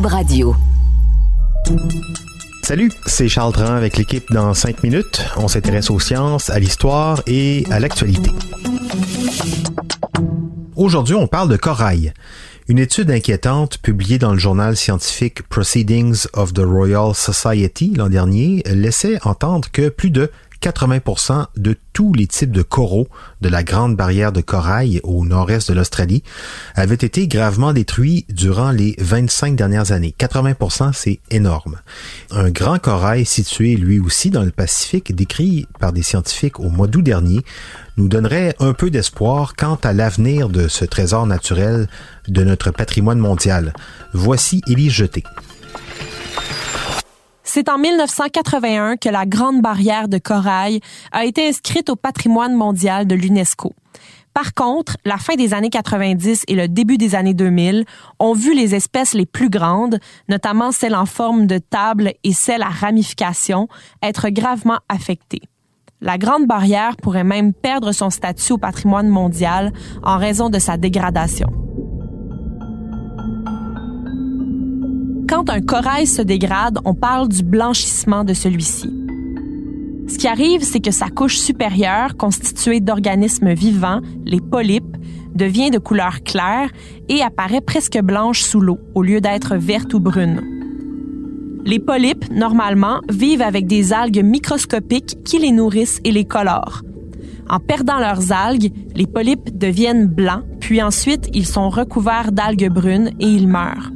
Radio. Salut, c'est Charles Dran avec l'équipe dans 5 minutes. On s'intéresse aux sciences, à l'histoire et à l'actualité. Aujourd'hui, on parle de corail. Une étude inquiétante publiée dans le journal scientifique Proceedings of the Royal Society l'an dernier laissait entendre que plus de 80% de tous les types de coraux de la Grande Barrière de Corail au nord-est de l'Australie avaient été gravement détruits durant les 25 dernières années. 80% c'est énorme. Un grand corail situé lui aussi dans le Pacifique, décrit par des scientifiques au mois d'août dernier, nous donnerait un peu d'espoir quant à l'avenir de ce trésor naturel de notre patrimoine mondial. Voici Élise Jeté. C'est en 1981 que la Grande Barrière de Corail a été inscrite au patrimoine mondial de l'UNESCO. Par contre, la fin des années 90 et le début des années 2000 ont vu les espèces les plus grandes, notamment celles en forme de table et celles à ramification, être gravement affectées. La Grande Barrière pourrait même perdre son statut au patrimoine mondial en raison de sa dégradation. Quand un corail se dégrade, on parle du blanchissement de celui-ci. Ce qui arrive, c'est que sa couche supérieure, constituée d'organismes vivants, les polypes, devient de couleur claire et apparaît presque blanche sous l'eau, au lieu d'être verte ou brune. Les polypes, normalement, vivent avec des algues microscopiques qui les nourrissent et les colorent. En perdant leurs algues, les polypes deviennent blancs, puis ensuite ils sont recouverts d'algues brunes et ils meurent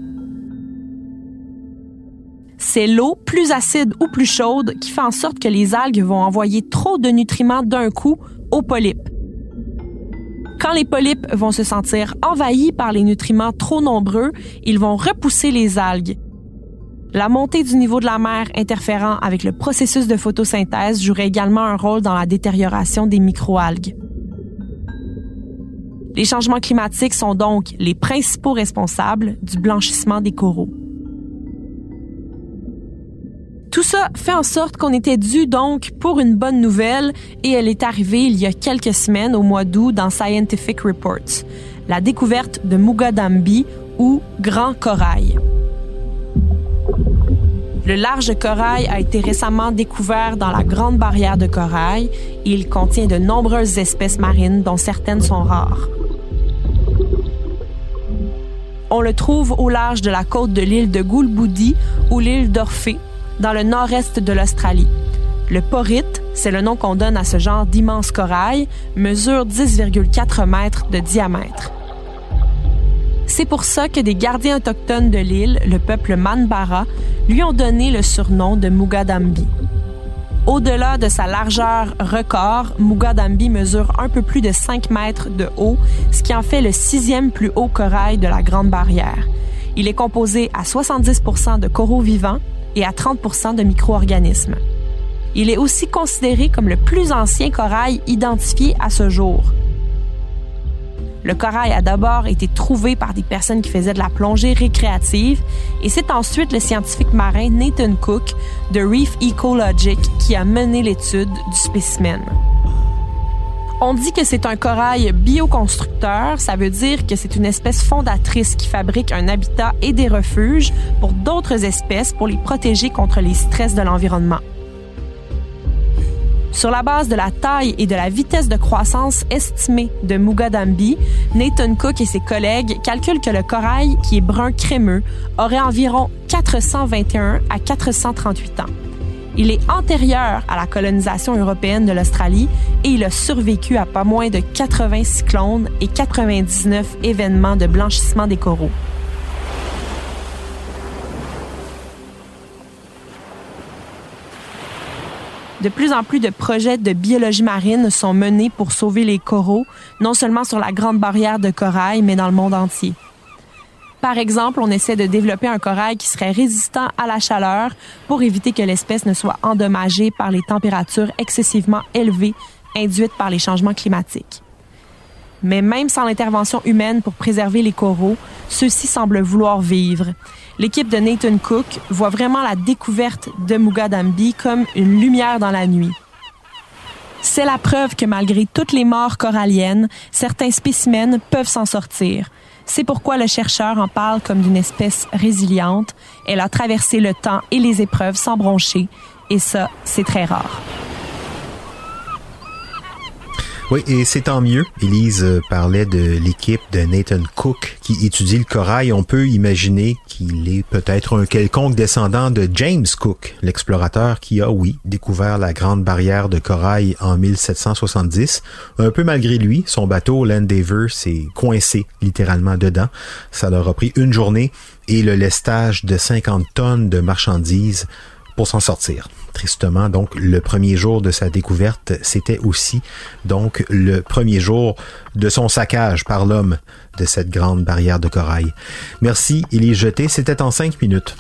c'est l'eau, plus acide ou plus chaude, qui fait en sorte que les algues vont envoyer trop de nutriments d'un coup aux polypes. Quand les polypes vont se sentir envahis par les nutriments trop nombreux, ils vont repousser les algues. La montée du niveau de la mer interférant avec le processus de photosynthèse jouerait également un rôle dans la détérioration des microalgues. Les changements climatiques sont donc les principaux responsables du blanchissement des coraux. Tout ça fait en sorte qu'on était dû donc pour une bonne nouvelle et elle est arrivée il y a quelques semaines au mois d'août dans Scientific Reports, la découverte de Mugadambi ou Grand Corail. Le large corail a été récemment découvert dans la Grande Barrière de Corail et il contient de nombreuses espèces marines dont certaines sont rares. On le trouve au large de la côte de l'île de Goulboudi ou l'île d'Orphée, dans le nord-est de l'Australie. Le porite, c'est le nom qu'on donne à ce genre d'immense corail, mesure 10,4 mètres de diamètre. C'est pour ça que des gardiens autochtones de l'île, le peuple Manbara, lui ont donné le surnom de Mugadambi. Au-delà de sa largeur record, Mugadambi mesure un peu plus de 5 mètres de haut, ce qui en fait le sixième plus haut corail de la Grande Barrière. Il est composé à 70% de coraux vivants et à 30% de micro-organismes. Il est aussi considéré comme le plus ancien corail identifié à ce jour. Le corail a d'abord été trouvé par des personnes qui faisaient de la plongée récréative et c'est ensuite le scientifique marin Nathan Cook de Reef Ecologic qui a mené l'étude du spécimen. On dit que c'est un corail bioconstructeur, ça veut dire que c'est une espèce fondatrice qui fabrique un habitat et des refuges pour d'autres espèces pour les protéger contre les stress de l'environnement. Sur la base de la taille et de la vitesse de croissance estimée de Mugadambi, Nathan Cook et ses collègues calculent que le corail, qui est brun crémeux, aurait environ 421 à 438 ans. Il est antérieur à la colonisation européenne de l'Australie et il a survécu à pas moins de 80 cyclones et 99 événements de blanchissement des coraux. De plus en plus de projets de biologie marine sont menés pour sauver les coraux, non seulement sur la Grande Barrière de Corail, mais dans le monde entier. Par exemple, on essaie de développer un corail qui serait résistant à la chaleur pour éviter que l'espèce ne soit endommagée par les températures excessivement élevées induites par les changements climatiques. Mais même sans l'intervention humaine pour préserver les coraux, ceux-ci semblent vouloir vivre. L'équipe de Nathan Cook voit vraiment la découverte de Mugadambi comme une lumière dans la nuit. C'est la preuve que malgré toutes les morts coralliennes, certains spécimens peuvent s'en sortir. C'est pourquoi le chercheur en parle comme d'une espèce résiliente. Elle a traversé le temps et les épreuves sans broncher, et ça, c'est très rare. Oui, et c'est tant mieux. Elise euh, parlait de l'équipe de Nathan Cook qui étudie le corail. On peut imaginer qu'il est peut-être un quelconque descendant de James Cook, l'explorateur qui a, oui, découvert la grande barrière de corail en 1770. Un peu malgré lui, son bateau l'Endeavour s'est coincé littéralement dedans. Ça leur a pris une journée et le lestage de 50 tonnes de marchandises pour s'en sortir. Tristement, donc, le premier jour de sa découverte, c'était aussi donc le premier jour de son saccage par l'homme de cette grande barrière de corail. Merci, il est jeté, c'était en cinq minutes.